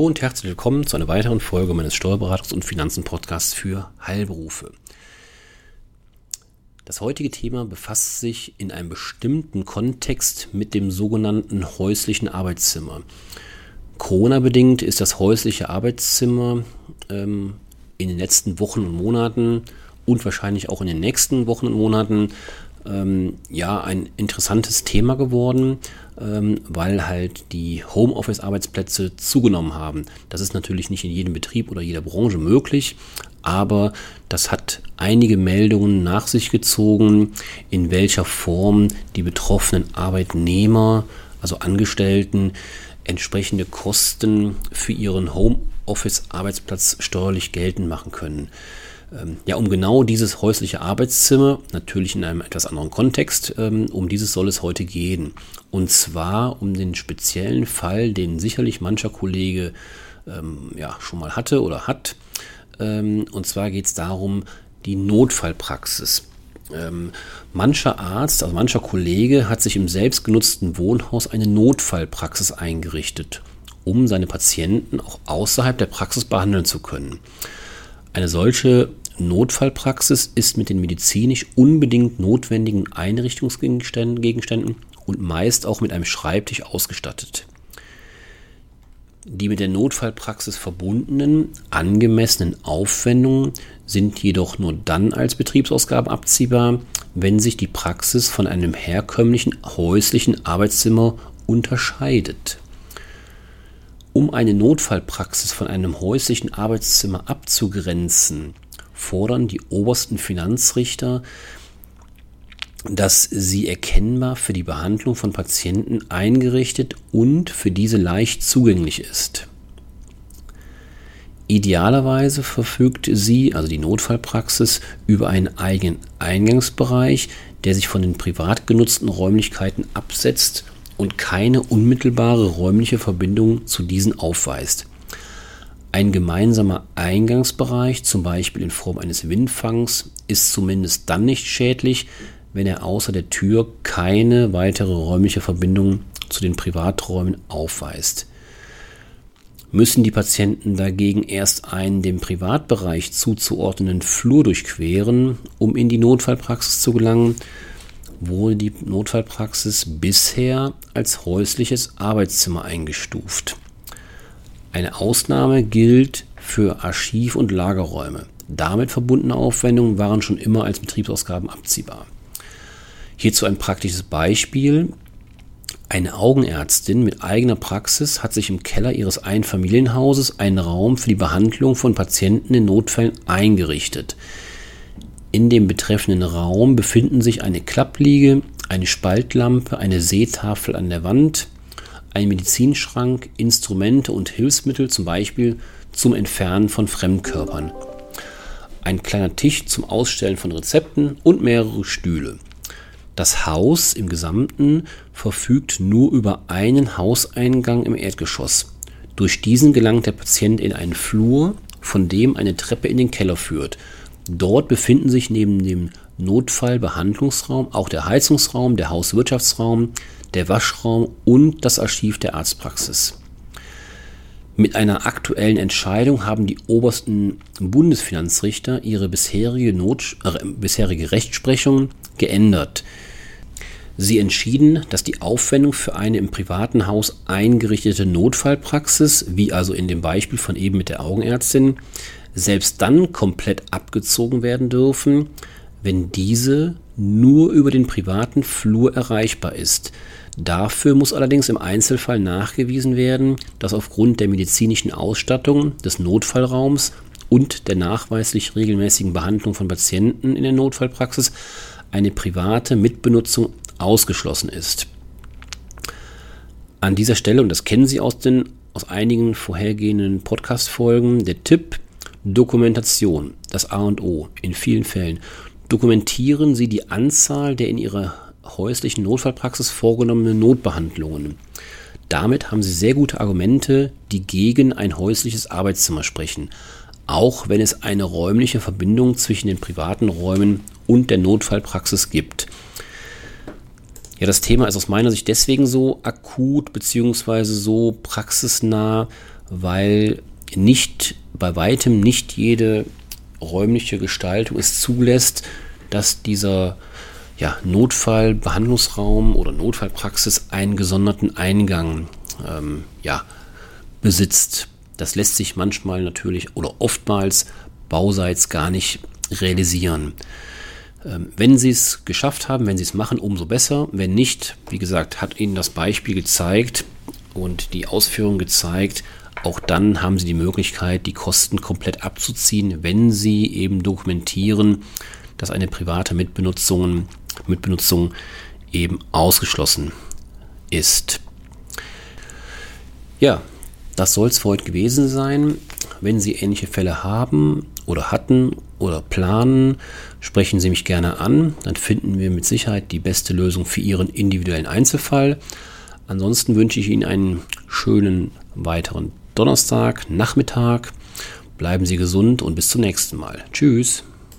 Hallo und herzlich willkommen zu einer weiteren Folge meines Steuerberatungs- und Finanzen-Podcasts für Heilberufe. Das heutige Thema befasst sich in einem bestimmten Kontext mit dem sogenannten häuslichen Arbeitszimmer. Corona-bedingt ist das häusliche Arbeitszimmer ähm, in den letzten Wochen und Monaten und wahrscheinlich auch in den nächsten Wochen und Monaten ähm, ja ein interessantes Thema geworden, ähm, weil halt die Homeoffice-Arbeitsplätze zugenommen haben. Das ist natürlich nicht in jedem Betrieb oder jeder Branche möglich, aber das hat einige Meldungen nach sich gezogen, in welcher Form die betroffenen Arbeitnehmer, also Angestellten, entsprechende Kosten für ihren Homeoffice-Arbeitsplatz steuerlich geltend machen können. Ähm, ja, um genau dieses häusliche Arbeitszimmer, natürlich in einem etwas anderen Kontext, ähm, um dieses soll es heute gehen. Und zwar um den speziellen Fall, den sicherlich mancher Kollege ähm, ja, schon mal hatte oder hat. und zwar geht es darum, die Notfallpraxis. Mancher Arzt, also mancher Kollege hat sich im selbstgenutzten Wohnhaus eine Notfallpraxis eingerichtet, um seine Patienten auch außerhalb der Praxis behandeln zu können. Eine solche Notfallpraxis ist mit den medizinisch unbedingt notwendigen Einrichtungsgegenständen und meist auch mit einem Schreibtisch ausgestattet. Die mit der Notfallpraxis verbundenen angemessenen Aufwendungen sind jedoch nur dann als Betriebsausgaben abziehbar, wenn sich die Praxis von einem herkömmlichen häuslichen Arbeitszimmer unterscheidet. Um eine Notfallpraxis von einem häuslichen Arbeitszimmer abzugrenzen, fordern die obersten Finanzrichter, dass sie erkennbar für die Behandlung von Patienten eingerichtet und für diese leicht zugänglich ist. Idealerweise verfügt sie, also die Notfallpraxis, über einen eigenen Eingangsbereich, der sich von den privat genutzten Räumlichkeiten absetzt und keine unmittelbare räumliche Verbindung zu diesen aufweist. Ein gemeinsamer Eingangsbereich, zum Beispiel in Form eines Windfangs, ist zumindest dann nicht schädlich, wenn er außer der Tür keine weitere räumliche Verbindung zu den Privaträumen aufweist. Müssen die Patienten dagegen erst einen dem Privatbereich zuzuordnenden Flur durchqueren, um in die Notfallpraxis zu gelangen, wurde die Notfallpraxis bisher als häusliches Arbeitszimmer eingestuft. Eine Ausnahme gilt für Archiv- und Lagerräume. Damit verbundene Aufwendungen waren schon immer als Betriebsausgaben abziehbar. Hierzu ein praktisches Beispiel. Eine Augenärztin mit eigener Praxis hat sich im Keller ihres Einfamilienhauses einen Raum für die Behandlung von Patienten in Notfällen eingerichtet. In dem betreffenden Raum befinden sich eine Klappliege, eine Spaltlampe, eine Seetafel an der Wand, ein Medizinschrank, Instrumente und Hilfsmittel, zum Beispiel zum Entfernen von Fremdkörpern, ein kleiner Tisch zum Ausstellen von Rezepten und mehrere Stühle. Das Haus im Gesamten verfügt nur über einen Hauseingang im Erdgeschoss. Durch diesen gelangt der Patient in einen Flur, von dem eine Treppe in den Keller führt. Dort befinden sich neben dem Notfallbehandlungsraum auch der Heizungsraum, der Hauswirtschaftsraum, der Waschraum und das Archiv der Arztpraxis. Mit einer aktuellen Entscheidung haben die obersten Bundesfinanzrichter ihre bisherige, Not, äh, bisherige Rechtsprechung geändert. Sie entschieden, dass die Aufwendung für eine im privaten Haus eingerichtete Notfallpraxis, wie also in dem Beispiel von eben mit der Augenärztin, selbst dann komplett abgezogen werden dürfen, wenn diese nur über den privaten Flur erreichbar ist. Dafür muss allerdings im Einzelfall nachgewiesen werden, dass aufgrund der medizinischen Ausstattung des Notfallraums und der nachweislich regelmäßigen Behandlung von Patienten in der Notfallpraxis eine private Mitbenutzung ausgeschlossen ist. An dieser Stelle, und das kennen Sie aus, den, aus einigen vorhergehenden Podcast-Folgen, der Tipp Dokumentation, das A und O in vielen Fällen. Dokumentieren Sie die Anzahl der in Ihrer häuslichen Notfallpraxis vorgenommenen Notbehandlungen. Damit haben Sie sehr gute Argumente, die gegen ein häusliches Arbeitszimmer sprechen, auch wenn es eine räumliche Verbindung zwischen den privaten Räumen und der Notfallpraxis gibt. Ja, das Thema ist aus meiner Sicht deswegen so akut bzw. so praxisnah, weil nicht bei weitem nicht jede räumliche Gestaltung es zulässt, dass dieser ja, Notfallbehandlungsraum oder Notfallpraxis einen gesonderten Eingang ähm, ja, besitzt. Das lässt sich manchmal natürlich oder oftmals bauseits gar nicht realisieren. Ähm, wenn Sie es geschafft haben, wenn Sie es machen, umso besser. Wenn nicht, wie gesagt, hat Ihnen das Beispiel gezeigt und die Ausführung gezeigt, auch dann haben Sie die Möglichkeit, die Kosten komplett abzuziehen, wenn Sie eben dokumentieren, dass eine private Mitbenutzung, Mitbenutzung eben ausgeschlossen ist. Ja, das soll es für heute gewesen sein. Wenn Sie ähnliche Fälle haben oder hatten oder planen, sprechen Sie mich gerne an. Dann finden wir mit Sicherheit die beste Lösung für Ihren individuellen Einzelfall. Ansonsten wünsche ich Ihnen einen schönen weiteren Donnerstag, Nachmittag. Bleiben Sie gesund und bis zum nächsten Mal. Tschüss.